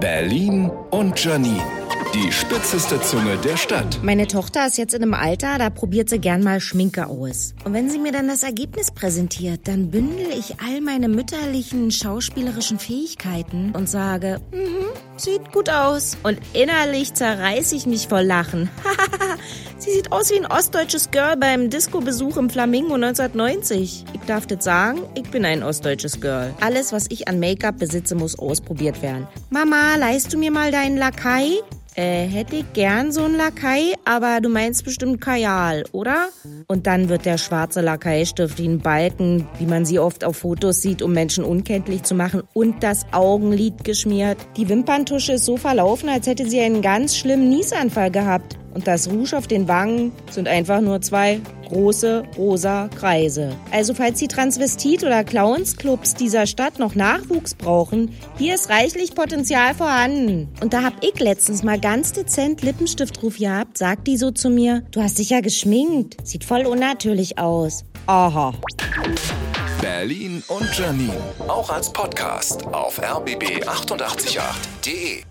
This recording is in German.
Berlin und Janine. Die spitzeste Zunge der Stadt. Meine Tochter ist jetzt in einem Alter, da probiert sie gern mal Schminke aus. Und wenn sie mir dann das Ergebnis präsentiert, dann bündel ich all meine mütterlichen schauspielerischen Fähigkeiten und sage, mhm, sieht gut aus. Und innerlich zerreiß ich mich vor Lachen. sie sieht aus wie ein ostdeutsches Girl beim Disco-Besuch im Flamingo 1990. Ich darf das sagen, ich bin ein ostdeutsches Girl. Alles, was ich an Make-up besitze, muss ausprobiert werden. Mama, leist du mir mal deinen Lakai? Äh, hätte ich gern so einen Lakai, aber du meinst bestimmt Kajal, oder? Und dann wird der schwarze Lakaistift ein Balken, wie man sie oft auf Fotos sieht, um Menschen unkenntlich zu machen, und das Augenlid geschmiert. Die Wimperntusche ist so verlaufen, als hätte sie einen ganz schlimmen Niesanfall gehabt. Und das Rouge auf den Wangen sind einfach nur zwei große rosa Kreise. Also falls die Transvestit- oder Clownsclubs dieser Stadt noch Nachwuchs brauchen, hier ist reichlich Potenzial vorhanden. Und da hab ich letztens mal ganz dezent Lippenstift drauf gehabt, sagt die so zu mir, du hast dich ja geschminkt, sieht voll unnatürlich aus. Aha. Berlin und Janine. Auch als Podcast auf rbb888.de.